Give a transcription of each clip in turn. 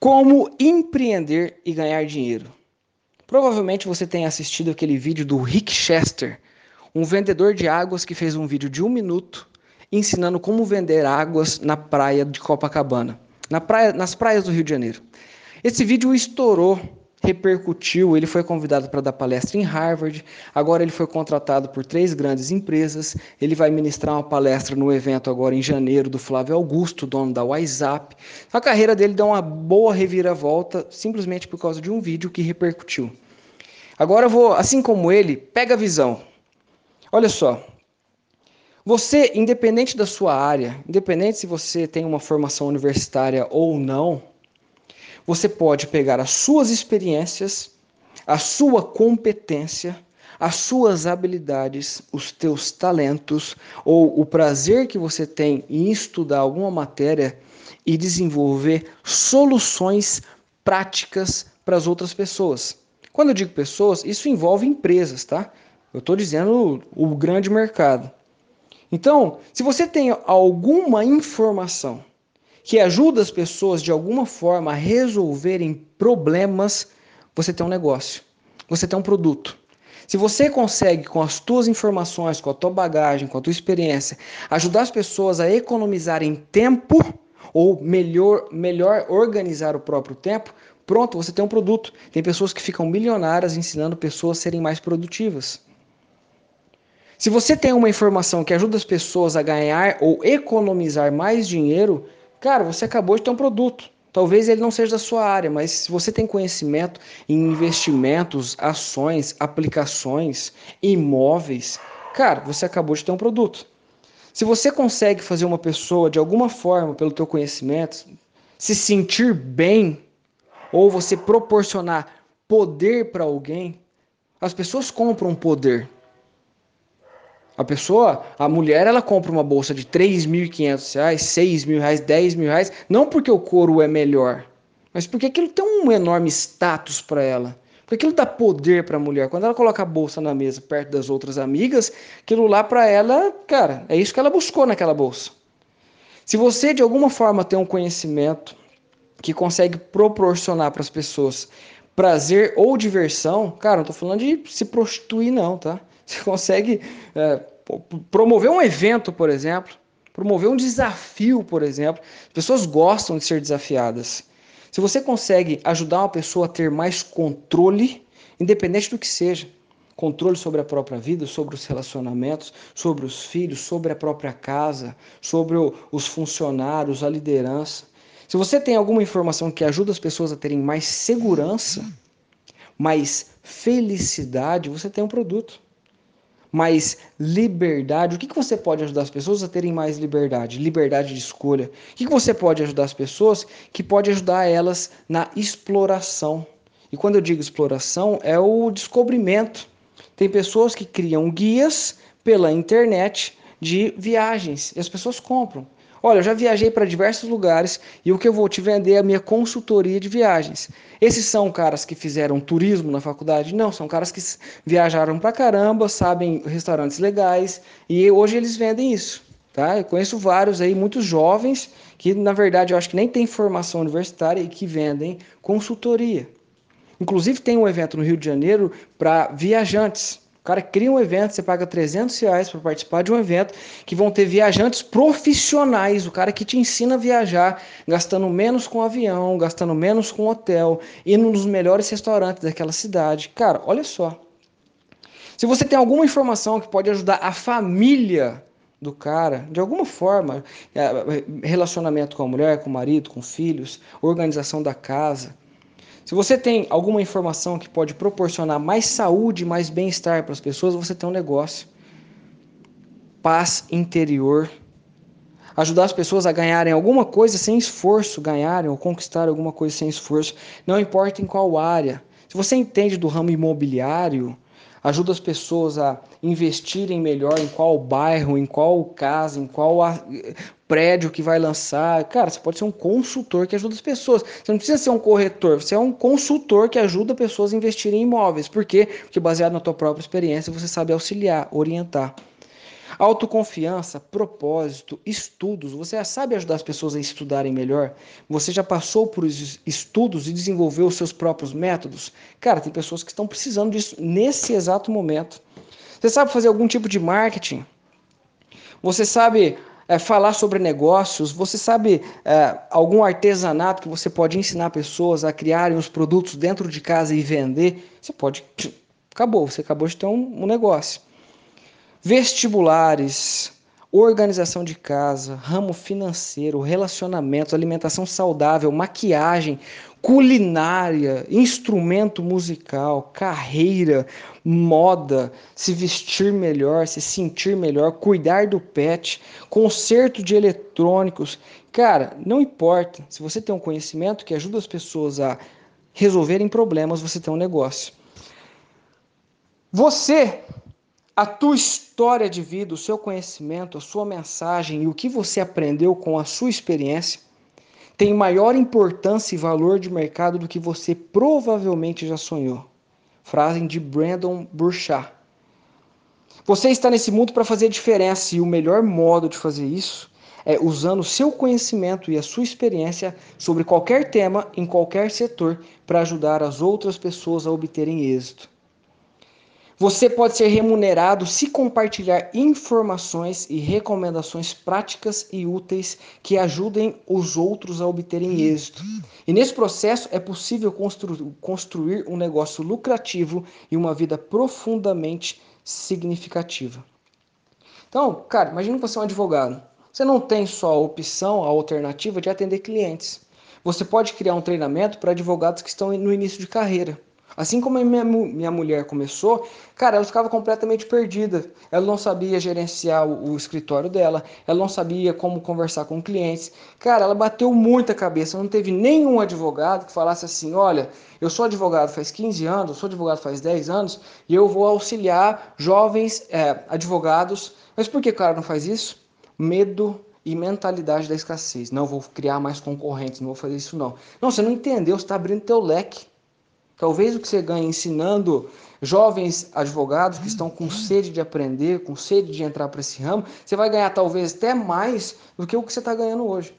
Como empreender e ganhar dinheiro. Provavelmente você tenha assistido aquele vídeo do Rick Chester, um vendedor de águas que fez um vídeo de um minuto ensinando como vender águas na praia de Copacabana, na praia, nas praias do Rio de Janeiro. Esse vídeo estourou repercutiu, ele foi convidado para dar palestra em Harvard, agora ele foi contratado por três grandes empresas, ele vai ministrar uma palestra no evento agora em janeiro do Flávio Augusto, dono da WhatsApp. A carreira dele deu uma boa reviravolta simplesmente por causa de um vídeo que repercutiu. Agora eu vou, assim como ele, pega a visão. Olha só, você, independente da sua área, independente se você tem uma formação universitária ou não, você pode pegar as suas experiências, a sua competência, as suas habilidades, os teus talentos ou o prazer que você tem em estudar alguma matéria e desenvolver soluções práticas para as outras pessoas. Quando eu digo pessoas, isso envolve empresas, tá? Eu estou dizendo o, o grande mercado. Então, se você tem alguma informação que ajuda as pessoas de alguma forma a resolverem problemas, você tem um negócio, você tem um produto. Se você consegue, com as tuas informações, com a tua bagagem, com a tua experiência, ajudar as pessoas a economizarem tempo ou melhor, melhor organizar o próprio tempo, pronto, você tem um produto. Tem pessoas que ficam milionárias ensinando pessoas a serem mais produtivas. Se você tem uma informação que ajuda as pessoas a ganhar ou economizar mais dinheiro, Cara, você acabou de ter um produto. Talvez ele não seja da sua área, mas se você tem conhecimento em investimentos, ações, aplicações, imóveis, cara, você acabou de ter um produto. Se você consegue fazer uma pessoa de alguma forma, pelo teu conhecimento, se sentir bem ou você proporcionar poder para alguém, as pessoas compram poder. A pessoa, a mulher, ela compra uma bolsa de 3.500 reais, 6 mil reais, 10 mil reais, não porque o couro é melhor, mas porque aquilo tem um enorme status para ela. Porque aquilo dá poder para a mulher. Quando ela coloca a bolsa na mesa perto das outras amigas, aquilo lá para ela, cara, é isso que ela buscou naquela bolsa. Se você de alguma forma tem um conhecimento que consegue proporcionar para as pessoas prazer ou diversão, cara, não estou falando de se prostituir não, tá? Você consegue é, promover um evento, por exemplo, promover um desafio, por exemplo. As pessoas gostam de ser desafiadas. Se você consegue ajudar uma pessoa a ter mais controle, independente do que seja, controle sobre a própria vida, sobre os relacionamentos, sobre os filhos, sobre a própria casa, sobre o, os funcionários, a liderança. Se você tem alguma informação que ajuda as pessoas a terem mais segurança, mais felicidade, você tem um produto mais liberdade. O que, que você pode ajudar as pessoas a terem mais liberdade? Liberdade de escolha. O que, que você pode ajudar as pessoas que pode ajudar elas na exploração? E quando eu digo exploração, é o descobrimento. Tem pessoas que criam guias pela internet de viagens e as pessoas compram. Olha, eu já viajei para diversos lugares e o que eu vou te vender é a minha consultoria de viagens. Esses são caras que fizeram turismo na faculdade? Não, são caras que viajaram para caramba, sabem restaurantes legais e hoje eles vendem isso. Tá? Eu conheço vários aí, muitos jovens, que na verdade eu acho que nem tem formação universitária e que vendem consultoria. Inclusive tem um evento no Rio de Janeiro para viajantes. O cara cria um evento, você paga 300 reais para participar de um evento que vão ter viajantes profissionais, o cara que te ensina a viajar, gastando menos com avião, gastando menos com hotel, indo nos melhores restaurantes daquela cidade. Cara, olha só. Se você tem alguma informação que pode ajudar a família do cara, de alguma forma, é, relacionamento com a mulher, com o marido, com filhos, organização da casa, se você tem alguma informação que pode proporcionar mais saúde, mais bem-estar para as pessoas, você tem um negócio. Paz interior. Ajudar as pessoas a ganharem alguma coisa sem esforço, ganharem ou conquistar alguma coisa sem esforço, não importa em qual área. Se você entende do ramo imobiliário, ajuda as pessoas a investirem melhor em qual bairro, em qual casa, em qual prédio que vai lançar. Cara, você pode ser um consultor que ajuda as pessoas. Você não precisa ser um corretor, você é um consultor que ajuda pessoas a investirem em imóveis. Por quê? Porque baseado na tua própria experiência, você sabe auxiliar, orientar. Autoconfiança, propósito, estudos. Você já sabe ajudar as pessoas a estudarem melhor? Você já passou por estudos e desenvolveu os seus próprios métodos? Cara, tem pessoas que estão precisando disso nesse exato momento. Você sabe fazer algum tipo de marketing? Você sabe é, falar sobre negócios? Você sabe é, algum artesanato que você pode ensinar pessoas a criarem os produtos dentro de casa e vender? Você pode. Acabou, você acabou de ter um, um negócio vestibulares, organização de casa, ramo financeiro, relacionamentos, alimentação saudável, maquiagem, culinária, instrumento musical, carreira, moda, se vestir melhor, se sentir melhor, cuidar do pet, conserto de eletrônicos. Cara, não importa. Se você tem um conhecimento que ajuda as pessoas a resolverem problemas, você tem um negócio. Você a tua história de vida, o seu conhecimento, a sua mensagem e o que você aprendeu com a sua experiência tem maior importância e valor de mercado do que você provavelmente já sonhou. Frase de Brandon Burchard. Você está nesse mundo para fazer diferença e o melhor modo de fazer isso é usando o seu conhecimento e a sua experiência sobre qualquer tema em qualquer setor para ajudar as outras pessoas a obterem êxito. Você pode ser remunerado se compartilhar informações e recomendações práticas e úteis que ajudem os outros a obterem êxito. E nesse processo é possível constru construir um negócio lucrativo e uma vida profundamente significativa. Então, cara, imagine que você é um advogado. Você não tem só a opção, a alternativa de atender clientes. Você pode criar um treinamento para advogados que estão no início de carreira. Assim como minha, minha mulher começou, cara, ela ficava completamente perdida. Ela não sabia gerenciar o, o, escritório dela, ela não sabia como conversar com clientes. Cara, ela bateu muita cabeça. Não teve nenhum advogado que falasse assim: olha, eu sou advogado faz 15 anos, eu sou advogado faz 10 anos e eu vou auxiliar jovens é, advogados. Mas por que o cara não faz isso? Medo e mentalidade da escassez. Não vou criar mais concorrentes, não vou fazer isso não. Não, você não entendeu, você está abrindo teu leque. Talvez o que você ganhe ensinando jovens advogados que estão com sede de aprender, com sede de entrar para esse ramo, você vai ganhar talvez até mais do que o que você está ganhando hoje.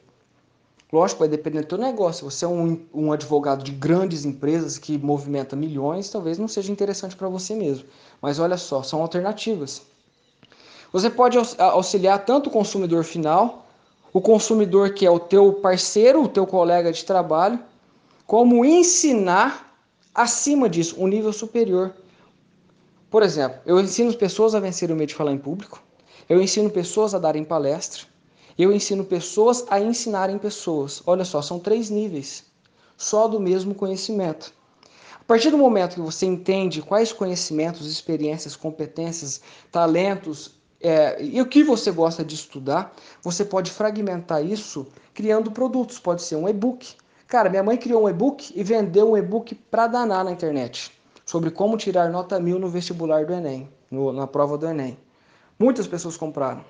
Lógico, vai depender do teu negócio. Se você é um, um advogado de grandes empresas que movimenta milhões, talvez não seja interessante para você mesmo. Mas olha só, são alternativas. Você pode auxiliar tanto o consumidor final, o consumidor que é o teu parceiro, o teu colega de trabalho, como ensinar acima disso, um nível superior. Por exemplo, eu ensino pessoas a vencer o medo de falar em público, eu ensino pessoas a darem palestra, eu ensino pessoas a ensinarem pessoas. Olha só, são três níveis só do mesmo conhecimento. A partir do momento que você entende quais conhecimentos, experiências, competências, talentos é, e o que você gosta de estudar, você pode fragmentar isso criando produtos. Pode ser um e-book, Cara, minha mãe criou um e-book e vendeu um e-book pra danar na internet sobre como tirar nota mil no vestibular do Enem, no, na prova do Enem. Muitas pessoas compraram.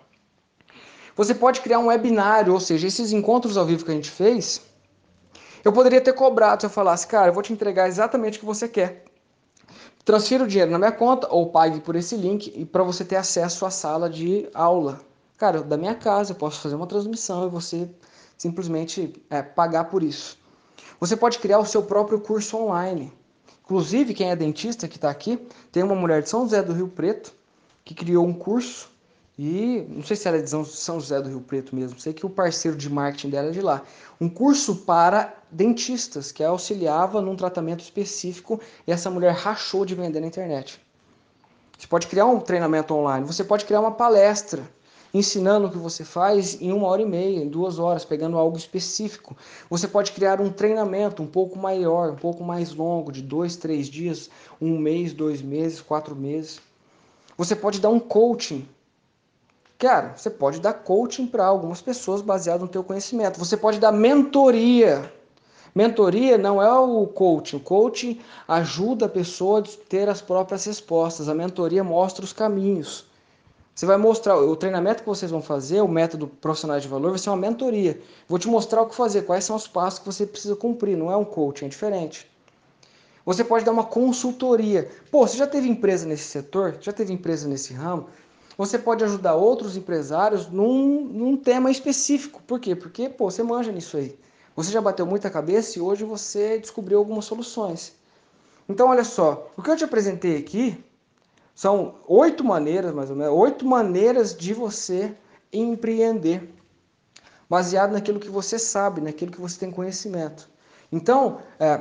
Você pode criar um webinário, ou seja, esses encontros ao vivo que a gente fez, eu poderia ter cobrado se eu falasse, cara, eu vou te entregar exatamente o que você quer. Transfira o dinheiro na minha conta ou pague por esse link e para você ter acesso à sala de aula. Cara, da minha casa eu posso fazer uma transmissão e você simplesmente é, pagar por isso. Você pode criar o seu próprio curso online. Inclusive, quem é dentista que está aqui, tem uma mulher de São José do Rio Preto que criou um curso e não sei se ela é de São José do Rio Preto mesmo, sei que o parceiro de marketing dela é de lá. Um curso para dentistas que auxiliava num tratamento específico e essa mulher rachou de vender na internet. Você pode criar um treinamento online, você pode criar uma palestra ensinando o que você faz em uma hora e meia, em duas horas, pegando algo específico. Você pode criar um treinamento um pouco maior, um pouco mais longo, de dois, três dias, um mês, dois meses, quatro meses. Você pode dar um coaching. Cara, você pode dar coaching para algumas pessoas baseado no teu conhecimento. Você pode dar mentoria. Mentoria não é o coaching. O coaching ajuda a pessoa a ter as próprias respostas. A mentoria mostra os caminhos. Você vai mostrar, o treinamento que vocês vão fazer, o método profissionais de valor, vai ser uma mentoria. Vou te mostrar o que fazer, quais são os passos que você precisa cumprir, não é um coaching, é diferente. Você pode dar uma consultoria. Pô, você já teve empresa nesse setor? Já teve empresa nesse ramo? Você pode ajudar outros empresários num, num tema específico. Por quê? Porque pô, você manja nisso aí. Você já bateu muita cabeça e hoje você descobriu algumas soluções. Então, olha só, o que eu te apresentei aqui são oito maneiras, mais ou menos, oito maneiras de você empreender, baseado naquilo que você sabe, naquilo que você tem conhecimento. Então, é,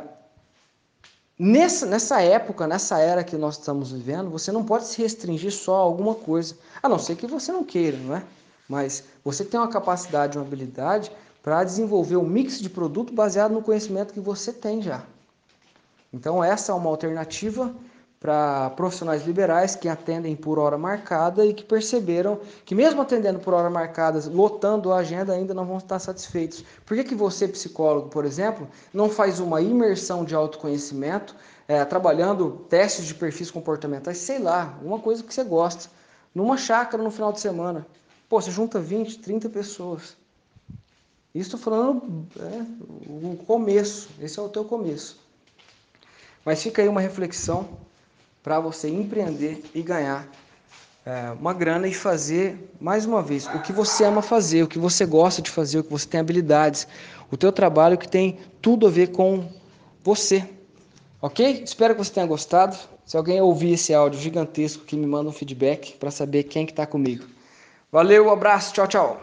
nessa, nessa época, nessa era que nós estamos vivendo, você não pode se restringir só a alguma coisa, a não ser que você não queira, não é? Mas você tem uma capacidade, uma habilidade para desenvolver um mix de produto baseado no conhecimento que você tem já. Então, essa é uma alternativa para profissionais liberais que atendem por hora marcada e que perceberam que mesmo atendendo por hora marcada, lotando a agenda, ainda não vão estar satisfeitos. Por que, que você, psicólogo, por exemplo, não faz uma imersão de autoconhecimento, é, trabalhando testes de perfis comportamentais, sei lá, uma coisa que você gosta, numa chácara no final de semana? Pô, você junta 20, 30 pessoas. Isso estou falando é, o começo, esse é o teu começo. Mas fica aí uma reflexão para você empreender e ganhar é, uma grana e fazer, mais uma vez, o que você ama fazer, o que você gosta de fazer, o que você tem habilidades, o teu trabalho que tem tudo a ver com você. Ok? Espero que você tenha gostado. Se alguém ouvir esse áudio gigantesco, que me manda um feedback para saber quem que está comigo. Valeu, um abraço, tchau, tchau.